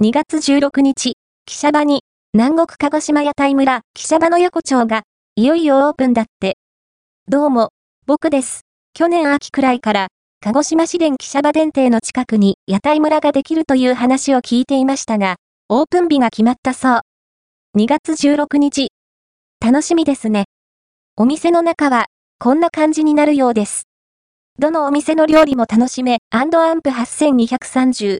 2月16日、記者場に、南国鹿児島屋台村、記者場の横丁が、いよいよオープンだって。どうも、僕です。去年秋くらいから、鹿児島市電記者場電停の近くに屋台村ができるという話を聞いていましたが、オープン日が決まったそう。2月16日。楽しみですね。お店の中は、こんな感じになるようです。どのお店の料理も楽しめ、アンプ8230